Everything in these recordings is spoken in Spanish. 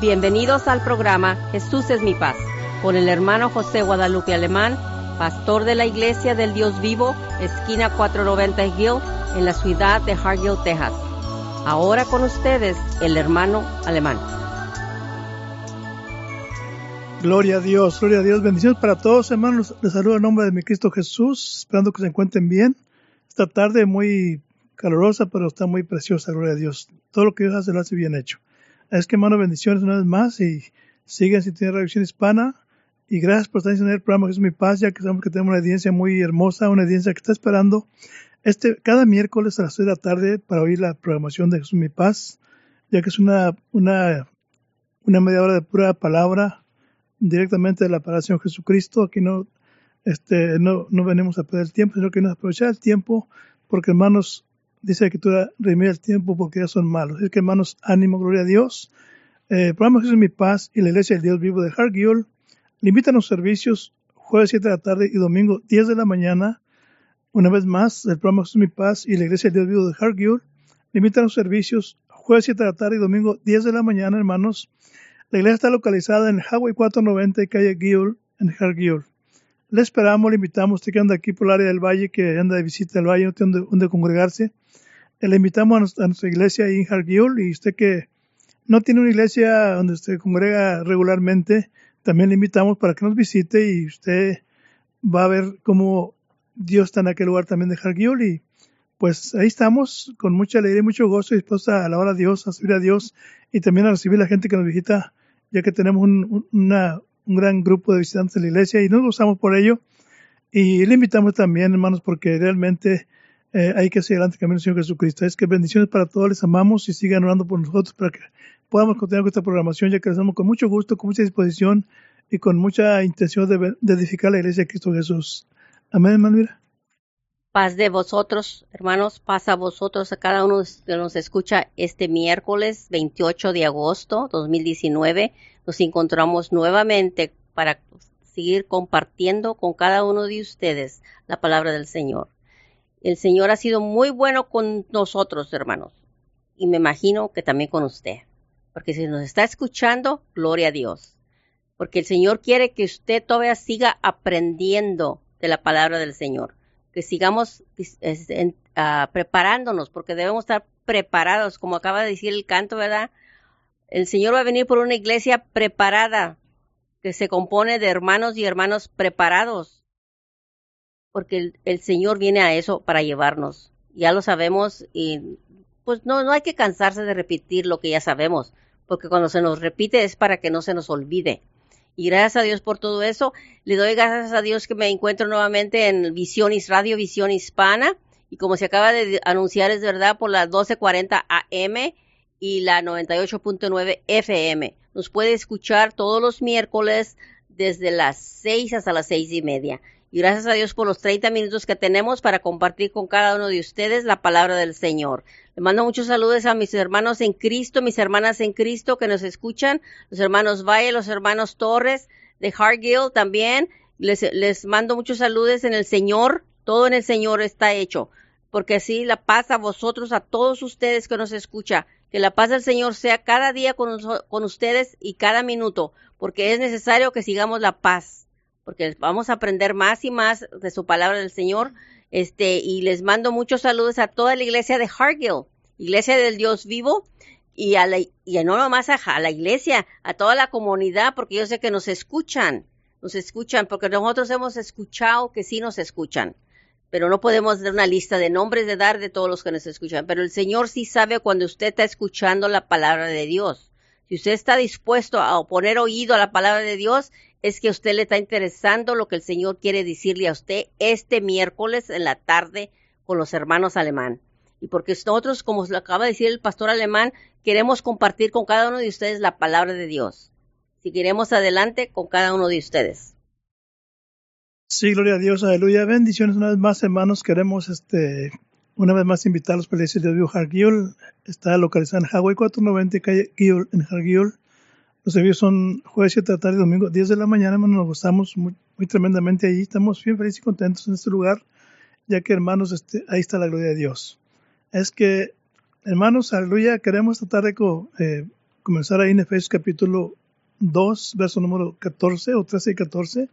Bienvenidos al programa Jesús es mi paz con el hermano José Guadalupe Alemán, pastor de la Iglesia del Dios Vivo, esquina 490 Hill, en la ciudad de Hargill, Texas. Ahora con ustedes el hermano Alemán. Gloria a Dios, gloria a Dios. Bendiciones para todos, hermanos. Les saludo en nombre de mi Cristo Jesús, esperando que se encuentren bien. Esta tarde muy calurosa, pero está muy preciosa, gloria a Dios. Todo lo que Dios hace lo hace bien hecho. Es que, hermano, bendiciones una vez más y siguen sin tener revisión hispana. Y gracias por estar en el programa Jesús Mi Paz, ya que sabemos que tenemos una audiencia muy hermosa, una audiencia que está esperando este cada miércoles a las 6 de la tarde para oír la programación de Jesús Mi Paz, ya que es una, una, una media hora de pura palabra directamente de la palabra Jesucristo. Aquí no, este, no, no venimos a perder el tiempo, sino que nos aprovechar el tiempo, porque hermanos, dice la escritura, remite el tiempo porque ya son malos. Es que hermanos, ánimo, gloria a Dios. Eh, programa Jesús mi paz y la iglesia del Dios vivo de invitan a los servicios jueves 7 de la tarde y domingo 10 de la mañana. Una vez más, el programa Jesús mi paz y la iglesia del Dios vivo de invitan a los servicios jueves 7 de la tarde y domingo 10 de la mañana, hermanos. La iglesia está localizada en Highway 490 y calle Gill en Hargill. Le esperamos, le invitamos, usted que anda aquí por el área del valle, que anda de visita al valle, no tiene donde, congregarse. Le invitamos a nuestra, iglesia en Hargill y usted que no tiene una iglesia donde usted congrega regularmente, también le invitamos para que nos visite y usted va a ver cómo Dios está en aquel lugar también de Hargill y pues ahí estamos con mucha alegría y mucho gozo dispuesta a alabar a Dios, a servir a Dios y también a recibir a la gente que nos visita, ya que tenemos un, un gran grupo de visitantes de la iglesia y nos gozamos por ello. Y le invitamos también, hermanos, porque realmente eh, hay que seguir adelante camino Señor Jesucristo. Es que bendiciones para todos, les amamos y sigan orando por nosotros para que podamos continuar con esta programación, ya que lo hacemos con mucho gusto, con mucha disposición y con mucha intención de, de edificar la iglesia de Cristo Jesús. Amén, hermano. Paz de vosotros, hermanos, paz a vosotros, a cada uno que nos escucha este miércoles 28 de agosto 2019. Nos encontramos nuevamente para seguir compartiendo con cada uno de ustedes la palabra del Señor. El Señor ha sido muy bueno con nosotros, hermanos, y me imagino que también con usted, porque si nos está escuchando, gloria a Dios, porque el Señor quiere que usted todavía siga aprendiendo de la palabra del Señor. Que sigamos ah, preparándonos, porque debemos estar preparados, como acaba de decir el canto, ¿verdad? El Señor va a venir por una iglesia preparada, que se compone de hermanos y hermanos preparados, porque el, Señor viene a eso para llevarnos. Ya lo sabemos y pues no, no hay que cansarse de repetir lo que ya sabemos, porque cuando se nos repite es para que no se nos olvide. Y gracias a Dios por todo eso. Le doy gracias a Dios que me encuentro nuevamente en Visiones, Radio Visión Hispana. Y como se acaba de anunciar, es verdad, por las 12.40 AM y la 98.9 FM. Nos puede escuchar todos los miércoles desde las 6 hasta las seis y media. Y gracias a Dios por los 30 minutos que tenemos para compartir con cada uno de ustedes la palabra del Señor. Le mando muchos saludos a mis hermanos en Cristo, mis hermanas en Cristo que nos escuchan, los hermanos Valle, los hermanos Torres de Hargill también. Les, les mando muchos saludos en el Señor. Todo en el Señor está hecho. Porque así la paz a vosotros, a todos ustedes que nos escuchan. Que la paz del Señor sea cada día con, con ustedes y cada minuto. Porque es necesario que sigamos la paz. Porque vamos a aprender más y más de su palabra del Señor este, y les mando muchos saludos a toda la iglesia de Hargill, iglesia del Dios vivo, y a la, y no nomás a, la iglesia, a toda la comunidad, porque yo sé que nos escuchan, nos escuchan, porque nosotros hemos escuchado que sí nos escuchan, pero no podemos dar una lista de nombres de dar de todos los que nos escuchan, pero el Señor sí sabe cuando usted está escuchando la palabra de Dios. Si usted está dispuesto a poner oído a la palabra de Dios, es que a usted le está interesando lo que el Señor quiere decirle a usted este miércoles en la tarde con los hermanos alemán. Y porque nosotros, como lo acaba de decir el pastor alemán, queremos compartir con cada uno de ustedes la palabra de Dios. Si queremos adelante con cada uno de ustedes. Sí, gloria a Dios, aleluya. Bendiciones una vez más, hermanos. Queremos este una vez más invitarlos para la iglesia de Dios Hargill. Está localizada en Hawaii 490, calle Gill, en Hargill. Los servicios son jueves 7 de la tarde domingo 10 de la mañana, hermanos. Nos gustamos muy, tremendamente allí. Estamos bien felices y contentos en este lugar, ya que, hermanos, este, ahí está la gloria de Dios. Es que, hermanos, aleluya, queremos tratar de eh, comenzar ahí en Efesios capítulo 2, verso número 14 o 13 y 14.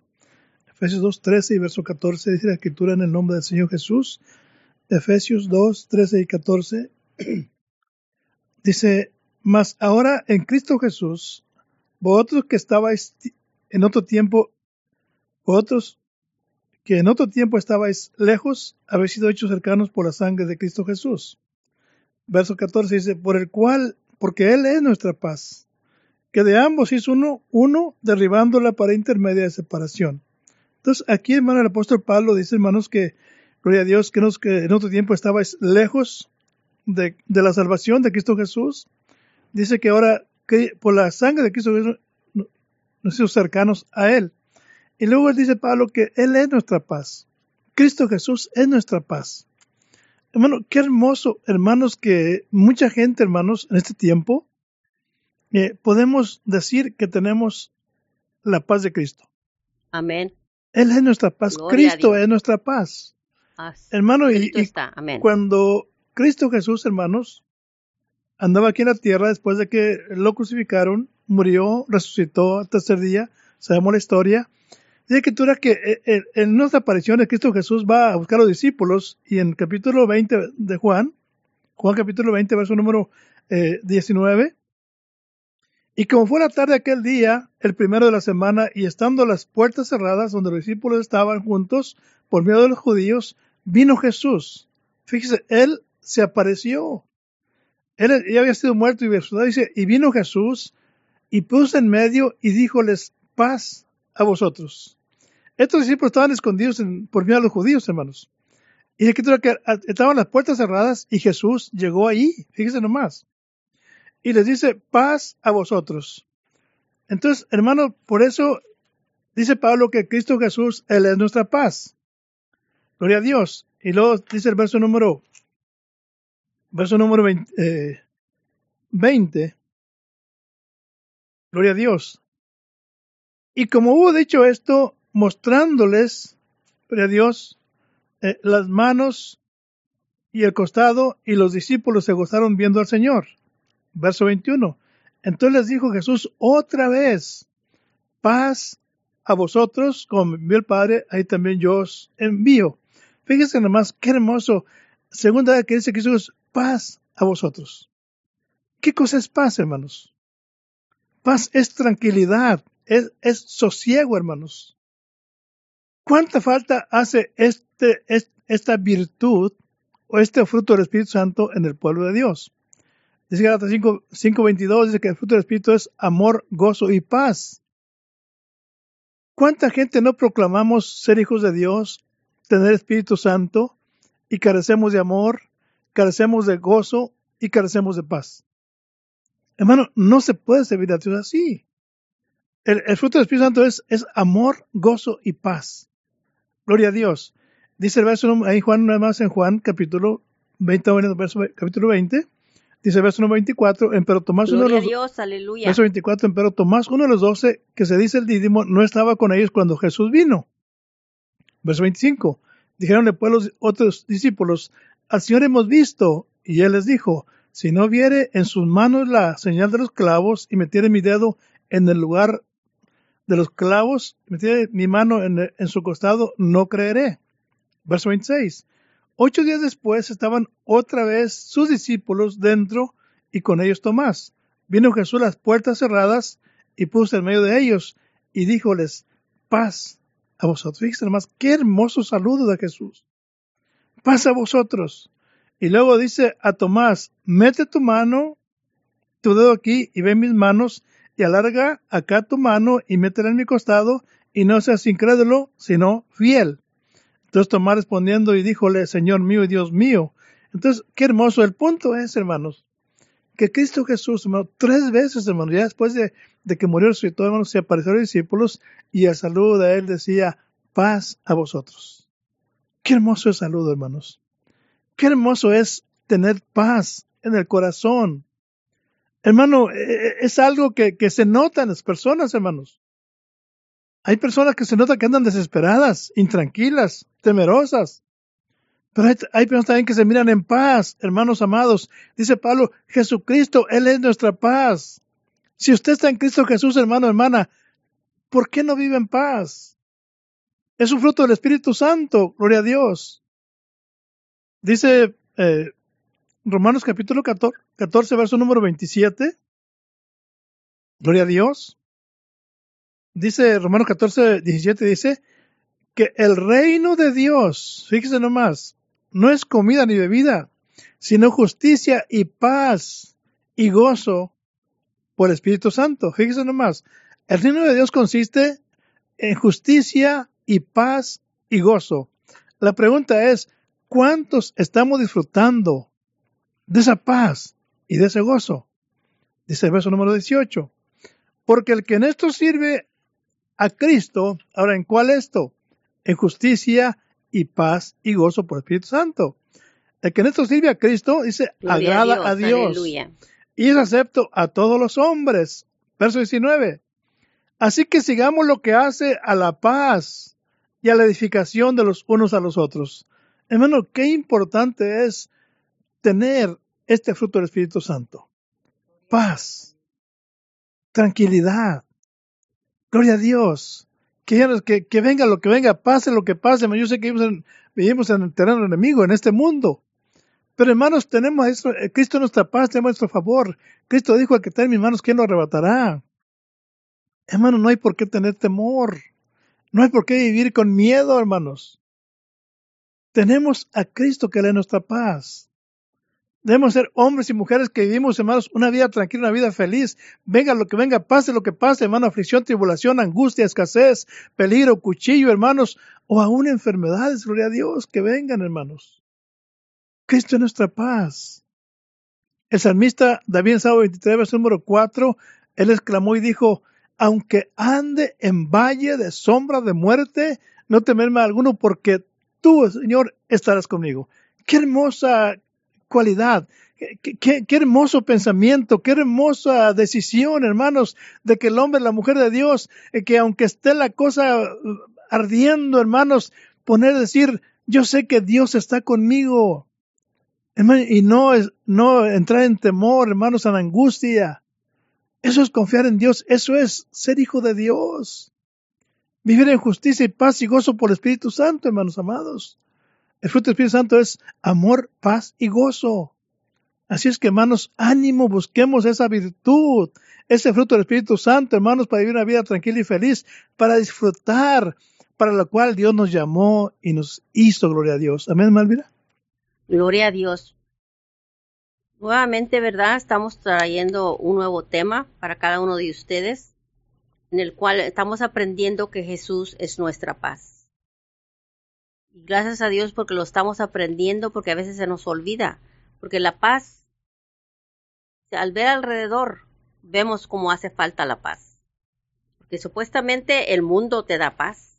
Efesios 2, 13 y verso 14 dice la escritura en el nombre del Señor Jesús. Efesios 2, 13 y 14 dice, mas ahora en Cristo Jesús, vosotros que estabais en otro tiempo, vosotros que en otro tiempo estabais lejos, habéis sido hechos cercanos por la sangre de Cristo Jesús. Verso 14 dice, por el cual, porque Él es nuestra paz, que de ambos hizo uno, uno derribando la pared intermedia de separación. Entonces, aquí, hermano, el apóstol Pablo dice, hermanos, que, gloria a Dios, que, en otro tiempo estabais lejos de, la salvación de Cristo Jesús. Dice que ahora, que por la sangre de Cristo nos hizo cercanos a Él. Y luego dice Pablo que Él es nuestra paz. Cristo Jesús es nuestra paz. Hermano, qué hermoso, hermanos, que mucha gente, hermanos, en este tiempo, eh, podemos decir que tenemos la paz de Cristo. Amén. Él es nuestra paz. Gloria Cristo es nuestra paz. Así Hermano, y, y está. Amén. cuando Cristo Jesús, hermanos, andaba aquí en la tierra después de que lo crucificaron, murió, resucitó al tercer día, sabemos la historia. Dice que tú que eh, eh, en nuestra aparición de Cristo Jesús va a buscar a los discípulos y en capítulo 20 de Juan, Juan capítulo 20, verso número eh, 19, y como fue la tarde aquel día, el primero de la semana, y estando las puertas cerradas donde los discípulos estaban juntos por miedo de los judíos, vino Jesús. Fíjese, él se apareció. Él ya había sido muerto y resucitado, dice, y vino Jesús y puso en medio y díjoles, paz a vosotros. Estos discípulos estaban escondidos por miedo a los judíos, hermanos. Y escritura que estaban las puertas cerradas y Jesús llegó ahí, fíjese nomás. Y les dice, paz a vosotros. Entonces, hermano, por eso dice Pablo que Cristo Jesús, Él es nuestra paz. Gloria a Dios. Y luego dice el verso número, verso número 20, eh, 20 Gloria a Dios. Y como hubo dicho esto, mostrándoles, gloria a Dios, eh, las manos y el costado, y los discípulos se gozaron viendo al Señor. Verso 21. Entonces les dijo Jesús otra vez, paz a vosotros, como envió el Padre, ahí también yo os envío. Fíjense nomás, qué hermoso. Segunda vez que dice Jesús, paz a vosotros. ¿Qué cosa es paz, hermanos? Paz es tranquilidad, es, sosiego, hermanos. ¿Cuánta falta hace este, es- esta virtud o este fruto del Espíritu Santo en el pueblo de Dios? Dice Gálatas 5, 5:22, dice que el fruto del Espíritu es amor, gozo y paz. ¿Cuánta gente no proclamamos ser hijos de Dios, tener Espíritu Santo y carecemos de amor, carecemos de gozo y carecemos de paz? Hermano, no se puede servir a Dios así. El, el fruto del Espíritu Santo es, es amor, gozo y paz. Gloria a Dios. Dice el verso, ahí Juan, nada más en Juan, capítulo 20, bueno, verso, capítulo 20, dice el verso número 24, en pero Tomás uno de Gloria a los, Dios, aleluya. verso 24, en pero Tomás, uno de los doce, que se dice el dídimo, no estaba con ellos cuando Jesús vino. Verso 25, dijeronle pues los otros discípulos, al Señor hemos visto, y él les dijo, si no viere en sus manos la señal de los clavos y metiere mi dedo en el lugar de los clavos, metiere mi mano en, en su costado, no creeré. Verso 26. Ocho días después estaban otra vez sus discípulos dentro y con ellos Tomás. Vino Jesús las puertas cerradas y puso en medio de ellos y díjoles, paz a vosotros. Fíjense qué hermoso saludo de Jesús. Paz a vosotros. Y luego dice a Tomás, mete tu mano, tu dedo aquí y ve mis manos y alarga acá tu mano y métela en mi costado y no seas incrédulo, sino fiel. Entonces Tomás respondiendo y díjole, Señor mío y Dios mío. Entonces, qué hermoso. El punto es, hermanos, que Cristo Jesús, hermano, tres veces, hermano, ya después de, de que murió resucitó, hermano, se apareció a los discípulos y el saludo de él decía, paz a vosotros. Qué hermoso el saludo, hermanos. Qué hermoso es tener paz en el corazón. Hermano, eh, eh, es algo que, que se nota en las personas, hermanos. Hay personas que se nota que andan desesperadas, intranquilas, temerosas. Pero hay, hay personas también que se miran en paz, hermanos amados. Dice Pablo, Jesucristo, Él es nuestra paz. Si usted está en Cristo Jesús, hermano, hermana, ¿por qué no vive en paz? Es un fruto del Espíritu Santo, gloria a Dios. Dice eh, Romanos capítulo 14, 14, verso número 27. Gloria a Dios. Dice Romanos 14, 17, dice que el reino de Dios, fíjese nomás, no es comida ni bebida, sino justicia y paz y gozo por el Espíritu Santo. Fíjese nomás, el reino de Dios consiste en justicia y paz y gozo. La pregunta es, ¿cuántos estamos disfrutando de esa paz y de ese gozo? Dice el verso número 18. Porque el que en esto sirve a Cristo, ahora, ¿en cuál esto? En justicia y paz y gozo por el Espíritu Santo. El que en esto sirve a Cristo, dice, agrada a Dios. Y es acepto a todos los hombres. Verso 19. Así que sigamos lo que hace a la paz y a la edificación de los unos a los otros. Hermano, qué importante es tener este fruto del Espíritu Santo. Paz, tranquilidad, gloria a Dios. Que, venga lo que venga, pase lo que pase. Yo sé que vivimos en, el terreno enemigo, en este mundo. Pero hermanos, tenemos esto, eh, Cristo nuestra paz, tenemos nuestro favor. Cristo dijo, al que está en mis manos, ¿quién lo arrebatará? Hermano, no hay por qué tener temor. No hay por qué vivir con miedo, hermanos. Tenemos a Cristo que le nuestra paz. Debemos ser hombres y mujeres que vivimos, hermanos, una vida tranquila, una vida feliz. Venga lo que venga, pase lo que pase, hermano, aflicción, tribulación, angustia, escasez, peligro, cuchillo, hermanos, o aún enfermedades, gloria a Dios, que vengan, hermanos. Cristo es nuestra paz. El salmista David en Salmo 23, verso número 4, él exclamó y dijo, aunque ande en valle de sombra de muerte, no temerme alguno porque tú, Señor, estarás conmigo. Qué hermosa cualidad, qué, hermoso pensamiento, qué hermosa decisión, hermanos, de que el hombre, la mujer de Dios, eh, que aunque esté la cosa uh, ardiendo, hermanos, poner, decir, yo sé que Dios está conmigo. y no, no entrar en temor, hermanos, en angustia. Eso es confiar en Dios, eso es ser hijo de Dios. Vivir en justicia y paz y gozo por el Espíritu Santo, hermanos amados. El fruto del Espíritu Santo es amor, paz y gozo. Así es que, hermanos, ánimo, busquemos esa virtud, ese fruto del Espíritu Santo, hermanos, para vivir una vida tranquila y feliz, para disfrutar, para lo cual Dios nos llamó y nos hizo, gloria a Dios. Amén, Malvira. Gloria a Dios. Nuevamente, ¿verdad? Estamos trayendo un nuevo tema para cada uno de ustedes, en el cual estamos aprendiendo que Jesús es nuestra paz. Y gracias a Dios porque lo estamos aprendiendo, porque a veces se nos olvida, porque la paz, al ver alrededor, vemos cómo hace falta la paz. Porque supuestamente el mundo te da paz,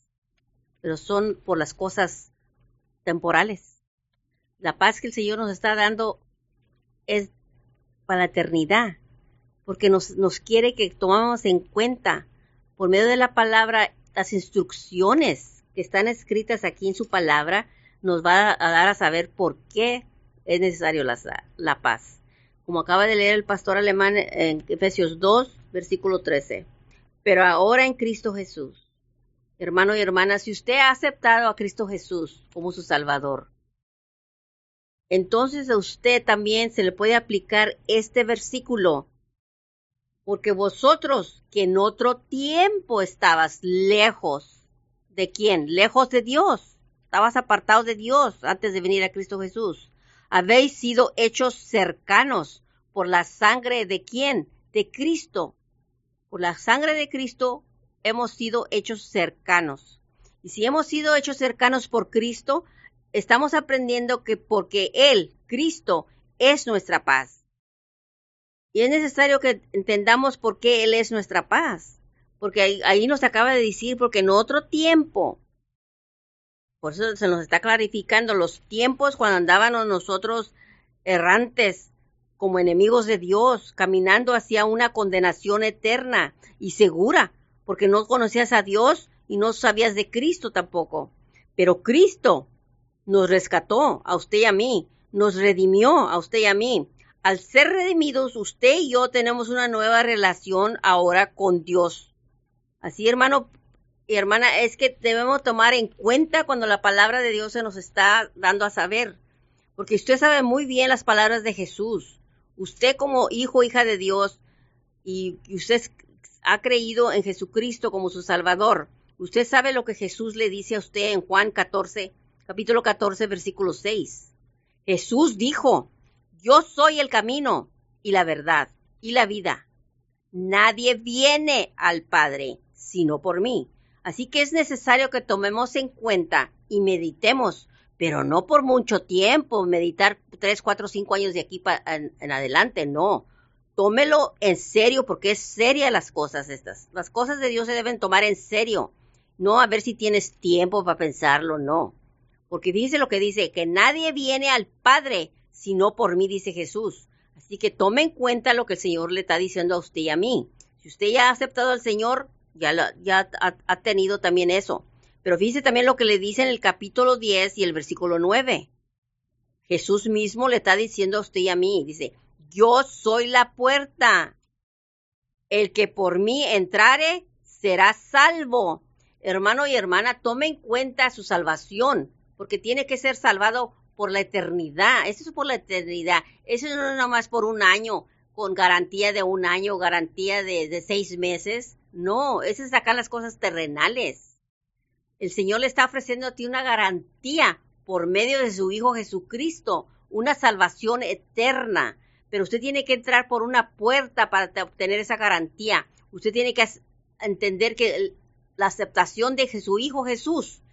pero son por las cosas temporales. La paz que el Señor nos está dando es para la eternidad, porque nos, nos quiere que tomamos en cuenta por medio de la palabra las instrucciones que están escritas aquí en su palabra, nos va a dar a saber por qué es necesario la, la paz. Como acaba de leer el pastor alemán en Efesios 2, versículo 13. Pero ahora en Cristo Jesús, hermano y hermana, si usted ha aceptado a Cristo Jesús como su Salvador, entonces a usted también se le puede aplicar este versículo. Porque vosotros que en otro tiempo estabas lejos, ¿de quién? Lejos de Dios. Estabas apartado de Dios antes de venir a Cristo Jesús. Habéis sido hechos cercanos por la sangre de quién? De Cristo. Por la sangre de Cristo hemos sido hechos cercanos. Y si hemos sido hechos cercanos por Cristo, estamos aprendiendo que porque Él, Cristo, es nuestra paz. Y es necesario que entendamos por qué Él es nuestra paz. Porque ahí, nos acaba de decir, porque en otro tiempo, por eso se nos está clarificando los tiempos cuando andábamos nosotros errantes como enemigos de Dios, caminando hacia una condenación eterna y segura, porque no conocías a Dios y no sabías de Cristo tampoco. Pero Cristo nos rescató a usted y a mí, nos redimió a usted y a mí, al ser redimidos, usted y yo tenemos una nueva relación ahora con Dios. Así, hermano y hermana, es que debemos tomar en cuenta cuando la palabra de Dios se nos está dando a saber. Porque usted sabe muy bien las palabras de Jesús. Usted como hijo, hija de Dios, y usted ha creído en Jesucristo como su Salvador. Usted sabe lo que Jesús le dice a usted en Juan 14, capítulo 14, versículo 6. Jesús dijo, yo soy el camino y la verdad y la vida. Nadie viene al Padre sino por mí. Así que es necesario que tomemos en cuenta y meditemos, pero no por mucho tiempo, meditar tres, cuatro, cinco años de aquí en, en adelante, no. Tómelo en serio porque es seria las cosas estas. Las cosas de Dios se deben tomar en serio. No a ver si tienes tiempo para pensarlo, no. Porque dice lo que dice, que nadie viene al Padre sino por mí, dice Jesús. Así que tome en cuenta lo que el Señor le está diciendo a usted y a mí. Si usted ya ha aceptado al Señor, ya, ya ha, tenido también eso. Pero fíjese también lo que le dice en el capítulo 10 y el versículo 9. Jesús mismo le está diciendo a usted y a mí, dice, yo soy la puerta. El que por mí entrare será salvo. Hermano y hermana, tome en cuenta su salvación, porque tiene que ser salvado por la eternidad. Eso es por la eternidad. Eso no es nomás por un año, con garantía de un año, garantía de, seis meses. No, eso es sacar las cosas terrenales. El Señor le está ofreciendo a ti una garantía por medio de su Hijo Jesucristo, una salvación eterna. Pero usted tiene que entrar por una puerta para obtener esa garantía. Usted tiene que entender que la aceptación de su Hijo Jesús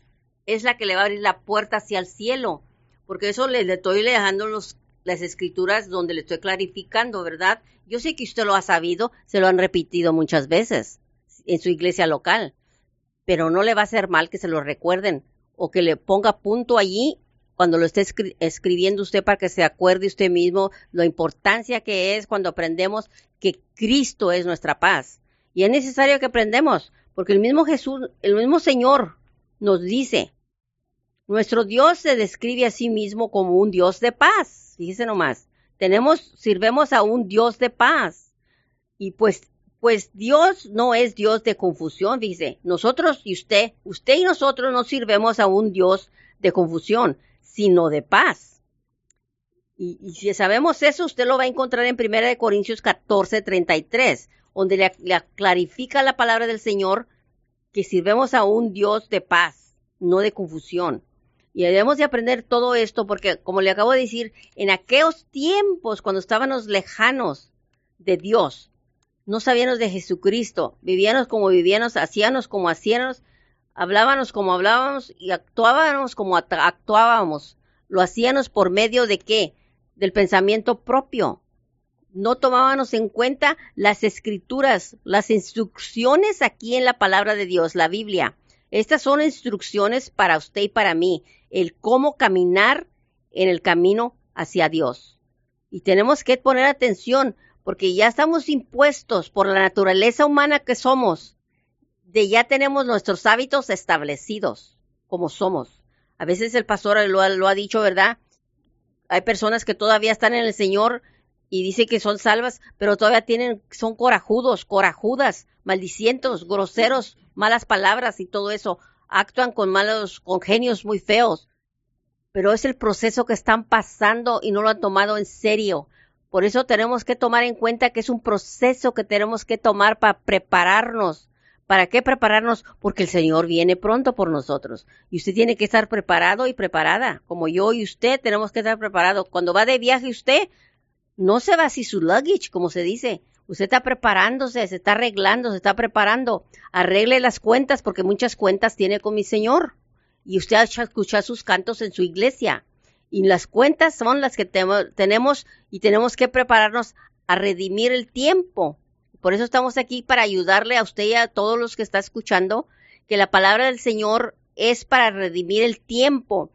es la que le va a abrir la puerta hacia el cielo porque eso le, le estoy dejando las escrituras donde le estoy clarificando, ¿verdad? Yo sé que usted lo ha sabido, se lo han repetido muchas veces en su iglesia local, pero no le va a hacer mal que se lo recuerden o que le ponga punto allí cuando lo esté escri escribiendo usted para que se acuerde usted mismo la importancia que es cuando aprendemos que Cristo es nuestra paz. Y es necesario que aprendamos, porque el mismo Jesús, el mismo Señor nos dice nuestro Dios se describe a sí mismo como un Dios de paz. Fíjese nomás. Tenemos, sirvemos a un Dios de paz. Y pues, pues Dios no es Dios de confusión, dice. Nosotros y usted, usted y nosotros no sirvemos a un Dios de confusión, sino de paz. Y, si sabemos eso, usted lo va a encontrar en 1 Corintios 14, 33, donde le, le clarifica la palabra del Señor que sirvemos a un Dios de paz, no de confusión. Y debemos de aprender todo esto porque, como le acabo de decir, en aquellos tiempos, cuando estábamos lejanos de Dios, no sabíamos de Jesucristo, vivíamos como vivíamos, hacíamos como hacíamos, hablábamos como hablábamos y actuábamos como actuábamos. Lo hacíamos por medio de qué? Del pensamiento propio. No tomábamos en cuenta las escrituras, las instrucciones aquí en la palabra de Dios, la Biblia. Estas son instrucciones para usted y para mí el cómo caminar en el camino hacia Dios. Y tenemos que poner atención porque ya estamos impuestos por la naturaleza humana que somos, de ya tenemos nuestros hábitos establecidos como somos. A veces el pastor lo ha, lo ha dicho, ¿verdad? Hay personas que todavía están en el Señor y dice que son salvas, pero todavía tienen, son corajudos, corajudas, maldicientos, groseros, malas palabras y todo eso actúan con malos, con genios muy feos, pero es el proceso que están pasando y no lo han tomado en serio. Por eso tenemos que tomar en cuenta que es un proceso que tenemos que tomar para prepararnos. ¿Para qué prepararnos? Porque el Señor viene pronto por nosotros. Y usted tiene que estar preparado y preparada. Como yo y usted tenemos que estar preparados. Cuando va de viaje usted, no se va así su luggage, como se dice. Usted está preparándose, se está arreglando, se está preparando. Arregle las cuentas porque muchas cuentas tiene con mi Señor. Y usted ha escuchado sus cantos en su iglesia. Y las cuentas son las que tenemos y tenemos que prepararnos a redimir el tiempo. Por eso estamos aquí para ayudarle a usted y a todos los que está escuchando que la palabra del Señor es para redimir el tiempo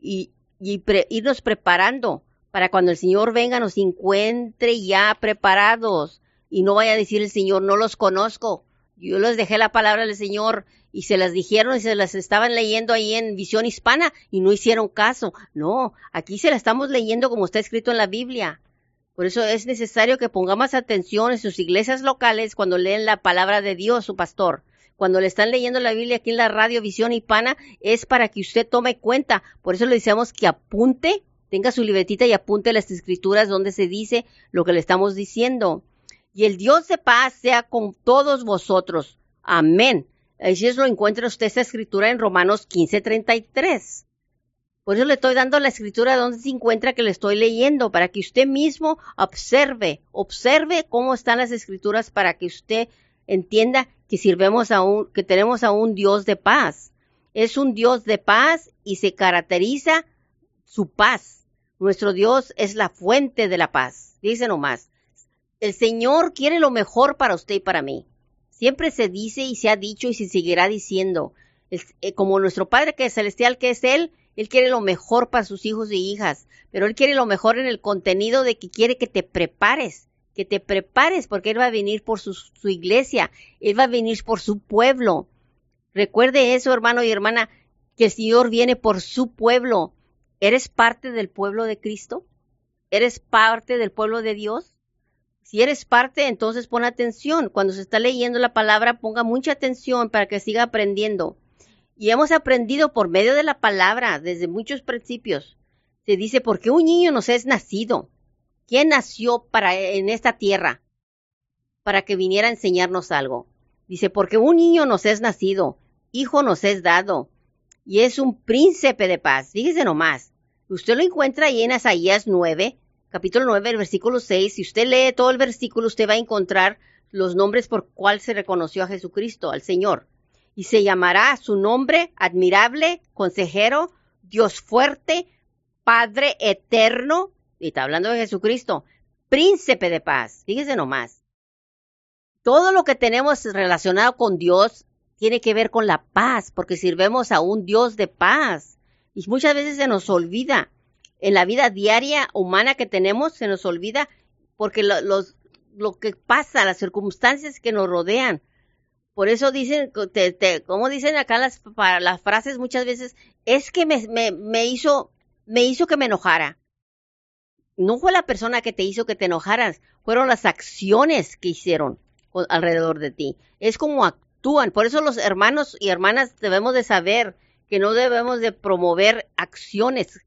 y, irnos preparando para cuando el Señor venga nos encuentre ya preparados y no vaya a decir el Señor, no los conozco. Yo les dejé la palabra del Señor y se las dijeron y se las estaban leyendo ahí en visión hispana y no hicieron caso. No, aquí se la estamos leyendo como está escrito en la Biblia. Por eso es necesario que pongamos atención en sus iglesias locales cuando leen la palabra de Dios, su pastor. Cuando le están leyendo la Biblia aquí en la radio Visión Hispana, es para que usted tome cuenta. Por eso le decimos que apunte, tenga su libretita y apunte las escrituras donde se dice lo que le estamos diciendo. Y el Dios de paz sea con todos vosotros. Amén. Así es lo encuentra usted esa escritura en Romanos 15:33. Por eso le estoy dando la escritura donde se encuentra que le estoy leyendo, para que usted mismo observe, observe cómo están las escrituras para que usted entienda que sirvemos a un, que tenemos a un Dios de paz. Es un Dios de paz y se caracteriza su paz. Nuestro Dios es la fuente de la paz. Dice nomás, el Señor quiere lo mejor para usted y para mí. Siempre se dice y se ha dicho y se seguirá diciendo, eh, como nuestro Padre que es celestial que es Él, él quiere lo mejor para sus hijos y hijas, pero Él quiere lo mejor en el contenido de que quiere que te prepares, que te prepares, porque Él va a venir por su, su iglesia, Él va a venir por su pueblo. Recuerde eso, hermano y hermana, que el Señor viene por su pueblo. ¿Eres parte del pueblo de Cristo? ¿Eres parte del pueblo de Dios? Si eres parte, entonces pon atención. Cuando se está leyendo la palabra, ponga mucha atención para que siga aprendiendo. Y hemos aprendido por medio de la palabra desde muchos principios. Se dice, ¿por qué un niño nos es nacido? ¿Quién nació para en esta tierra? Para que viniera a enseñarnos algo. Dice, porque un niño nos es nacido, hijo nos es dado, y es un príncipe de paz. Fíjese nomás. Usted lo encuentra ahí en Isaías 9, capítulo 9, el versículo 6. Si usted lee todo el versículo, usted va a encontrar los nombres por cuál se reconoció a Jesucristo, al Señor y se llamará su nombre admirable, consejero, Dios fuerte, Padre eterno, y está hablando de Jesucristo, príncipe de paz. Fíjese nomás. Todo lo que tenemos relacionado con Dios tiene que ver con la paz, porque sirvemos a un Dios de paz. Y muchas veces se nos olvida. En la vida diaria humana que tenemos, se nos olvida porque lo, lo que pasa, las circunstancias que nos rodean, por eso dicen, te, como dicen acá las, para las frases muchas veces, es que me, me, me, hizo, me hizo que me enojara. No fue la persona que te hizo que te enojaras, fueron las acciones que hicieron alrededor de ti. Es como actúan. Por eso los hermanos y hermanas debemos de saber que no debemos de promover acciones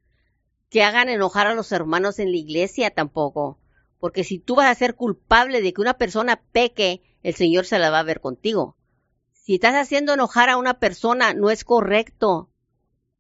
que hagan enojar a los hermanos en la iglesia tampoco. Porque si tú vas a ser culpable de que una persona peque, el Señor se la va a ver contigo. Si estás haciendo enojar a una persona, no es correcto.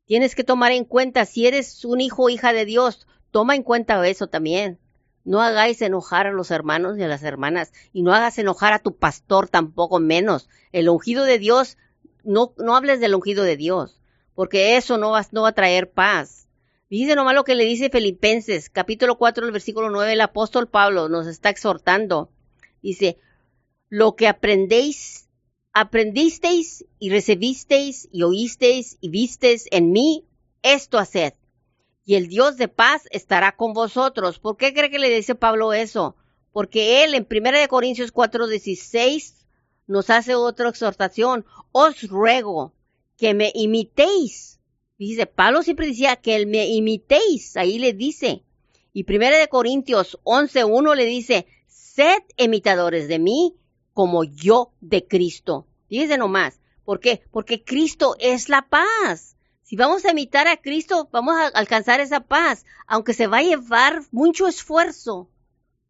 Tienes que tomar en cuenta, si eres un hijo o hija de Dios, toma en cuenta eso también. No hagáis enojar a los hermanos y a las hermanas, y no hagas enojar a tu pastor tampoco menos. El ungido de Dios, no, no hables del ungido de Dios, porque eso no va, a traer paz. Dice nomás lo que le dice Filipenses, capítulo 4, el versículo 9, el apóstol Pablo nos está exhortando. Dice, lo que aprendéis aprendisteis y recibisteis y oísteis y visteis en mí, esto haced. Y el Dios de paz estará con vosotros. ¿Por qué cree que le dice Pablo eso? Porque él en 1 Corintios 4:16 nos hace otra exhortación. Os ruego que me imitéis. Dice, Pablo siempre decía que me imitéis. Ahí le dice. Y 1 Corintios 11:1 le dice, sed imitadores de mí como yo de Cristo. Fíjense nomás. ¿Por qué? Porque Cristo es la paz. Si vamos a imitar a Cristo, vamos a alcanzar esa paz, aunque se va a llevar mucho esfuerzo.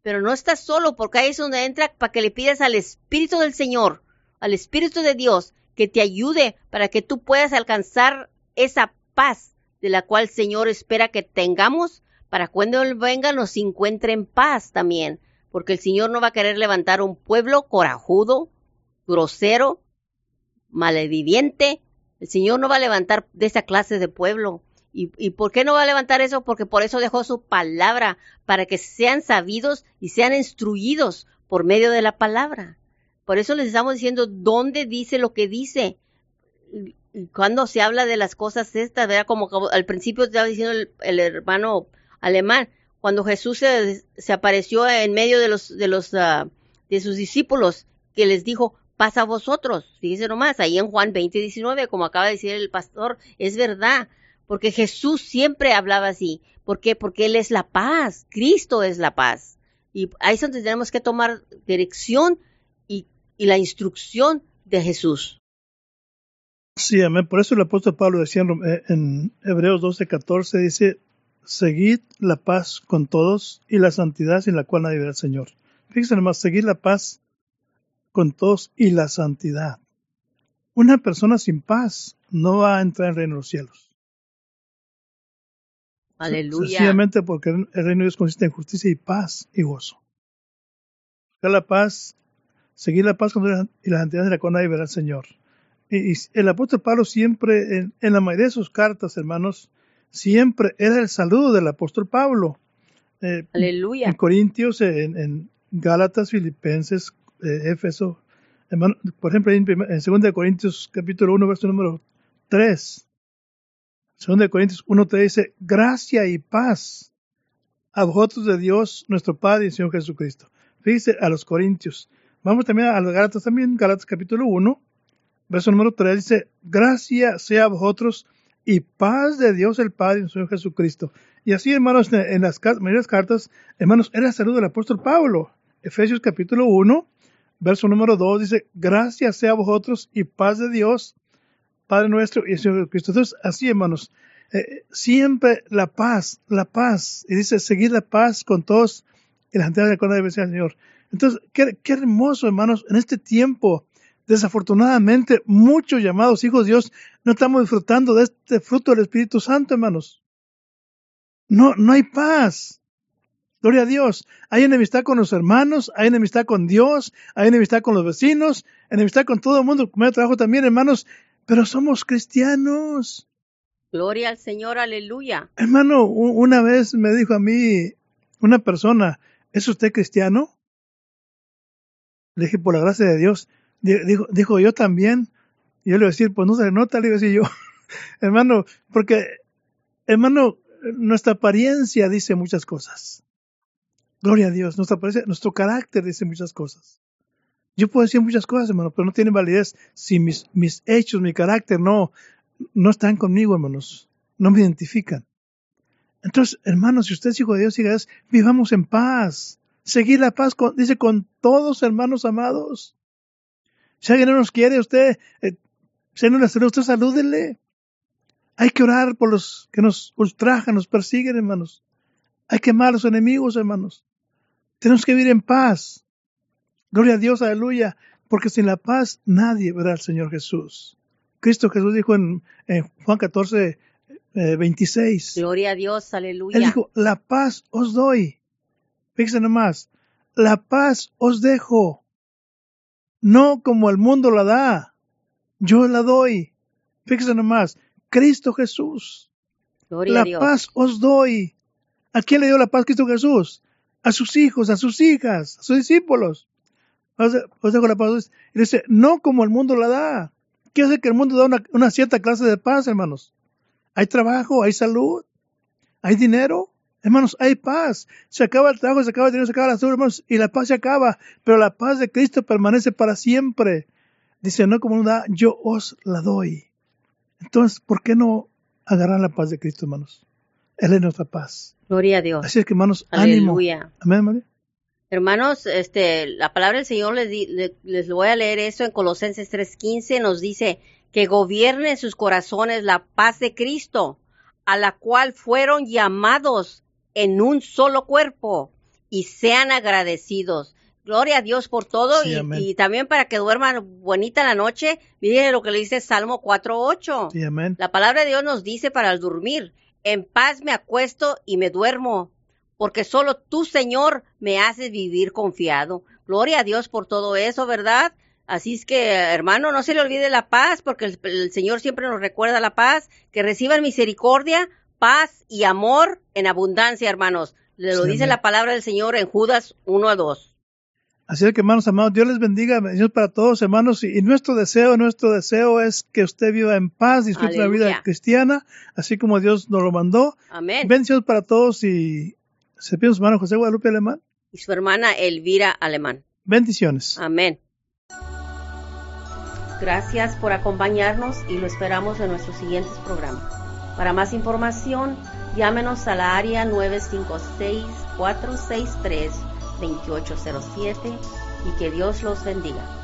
Pero no estás solo, porque ahí es donde entra para que le pidas al Espíritu del Señor, al Espíritu de Dios, que te ayude para que tú puedas alcanzar esa paz de la cual el Señor espera que tengamos para cuando Él venga nos encuentre en paz también porque el Señor no va a querer levantar un pueblo corajudo, grosero, malviviente. El Señor no va a levantar de esa clase de pueblo. ¿Y, ¿Y por qué no va a levantar eso? Porque por eso dejó su palabra, para que sean sabidos y sean instruidos por medio de la palabra. Por eso les estamos diciendo dónde dice lo que dice. Cuando se habla de las cosas estas, ¿verdad? Como al principio estaba diciendo el hermano alemán, cuando Jesús se, apareció en medio de los, de los, ah, de sus discípulos, que les dijo, pasa a vosotros. Fíjense nomás, ahí en Juan 20, 19, como acaba de decir el pastor, es verdad, porque Jesús siempre hablaba así. ¿Por qué? Porque Él es la paz, Cristo es la paz. Y ahí es donde tenemos que tomar dirección y, la instrucción de Jesús. Sí, amén. Por eso el apóstol Pablo decía en, eh, Hebreos 12, 14, dice, seguid la paz con todos y la santidad sin la cual nadie verá al Señor. Fíjense nomás, seguir la paz con todos y la santidad. Una persona sin paz no va a entrar en el reino de los cielos. Aleluya. Sencillamente porque el reino de Dios consiste en justicia y paz y gozo. Buscar la paz, seguir la paz con todos y la santidad sin la cual nadie verá al Señor. Y, y el apóstol Pablo siempre, en, en la mayoría de sus cartas, hermanos, siempre era el saludo del apóstol Pablo. Eh, Aleluya. En Corintios, en, en Gálatas, Filipenses, eh, Éfeso, hermano, por ejemplo, en, prim- en 2 de Corintios capítulo 1, verso número 3. 2 de Corintios 1 te dice, gracia y paz a vosotros de Dios, nuestro Padre y Señor Jesucristo. Fíjese a los Corintios. Vamos también a los Gálatas también, Gálatas capítulo 1, verso número 3 dice, gracia sea a vosotros y paz de Dios el Padre y nuestro Señor Jesucristo. Y así, hermanos, en en las las cartas, hermanos, era el saludo del apóstol Pablo. Efesios capítulo 1, verso número 2 dice, gracias sea a vosotros y paz de Dios, Padre nuestro y el Señor Jesucristo. Entonces, así, hermanos, eh, siempre la paz, la paz. Y dice, seguir la paz con todos y la gente de la ser al Señor. Entonces, qué, qué hermoso, hermanos, en este tiempo, desafortunadamente, muchos llamados hijos de Dios no estamos disfrutando de este fruto del Espíritu Santo, hermanos. No, no hay paz. Gloria a Dios. Hay enemistad con los hermanos, hay enemistad con Dios, hay enemistad con los vecinos, enemistad con todo el mundo, el trabajo también, hermanos. Pero somos cristianos. Gloria al Señor, aleluya. Hermano, una vez me dijo a mí una persona, ¿es usted cristiano? Le dije, por la gracia de Dios. Di- Dijo, dijo yo también. Y yo le iba a decir, pues no se nota, le iba a yo. hermano, porque, hermano, nuestra apariencia dice muchas cosas. Gloria a Dios, nuestra apariencia, nuestro carácter dice muchas cosas. Yo puedo decir muchas cosas, hermano, pero no tiene validez si mis, mis hechos, mi carácter no, no están conmigo, hermanos. No me identifican. Entonces, hermanos, si usted es hijo de Dios, siga, vivamos en paz. Seguir la paz, con, dice, con todos, hermanos amados. Si alguien no nos quiere, usted, eh, si no le saluda, usted salúdele. Hay que orar por los que nos ultrajan, nos persiguen, hermanos. Hay que amar a los enemigos, hermanos. Tenemos que vivir en paz. Gloria a Dios, aleluya. Porque sin la paz nadie verá al Señor Jesús. Cristo Jesús dijo en, en Juan 14, eh, 26. Gloria a Dios, Él aleluya. dijo, la paz os doy. Fíjense nomás, la paz os dejo. No como el mundo la da, yo la doy. Fíjense nomás, Cristo Jesús, Gloria la paz os doy. ¿A quién le dio la paz Cristo Jesús? A sus hijos, a sus hijas, a sus discípulos. Os de- os dejo la paz. Y dice, no como el mundo la da. ¿Qué hace que el mundo da una, una cierta clase de paz, hermanos? Hay trabajo, hay salud, hay dinero. Hermanos, hay paz. Se acaba el trabajo, se acaba el dinero, se acaba la salud, hermanos, y la paz se acaba. Pero la paz de Cristo permanece para siempre. Dice, no como da, yo os la doy. Entonces, ¿por qué no agarrar la paz de Cristo, hermanos? Él es nuestra paz. Gloria a Dios. Así es que, hermanos, ánimo. Aleluya. Amén, María. Hermanos, este, la palabra del Señor les, di- les voy a leer eso en Colosenses 3:15, nos dice que gobierne en sus corazones la paz de Cristo, a la cual fueron llamados en un solo cuerpo, y sean agradecidos. Gloria a Dios por todo Sí, y, también para que duerman bonita la noche. Miren lo que le dice Salmo 4:8. Sí, amén. La palabra de Dios nos dice para el dormir, en paz me acuesto y me duermo, porque solo tú, Señor, me haces vivir confiado. Gloria a Dios por todo eso, ¿verdad? Así es que, hermano, no se le olvide la paz, porque el, el Señor siempre nos recuerda la paz, que reciban misericordia, paz y amor en abundancia, hermanos. Le lo Sí, dice amén. la palabra del Señor en Judas 1 a 2. Así es que, hermanos amados, Dios les bendiga, bendiciones para todos, hermanos. Y, y nuestro deseo, nuestro deseo es que usted viva en paz, disfrute la vida cristiana, así como Dios nos lo mandó. Amén. Bendiciones para todos y se pide su hermano José Guadalupe Alemán. Y su hermana Elvira Alemán. Bendiciones. Amén. Gracias por acompañarnos y lo esperamos en nuestros siguientes programas. Para más información, llámenos a la área 2807 y que Dios los bendiga.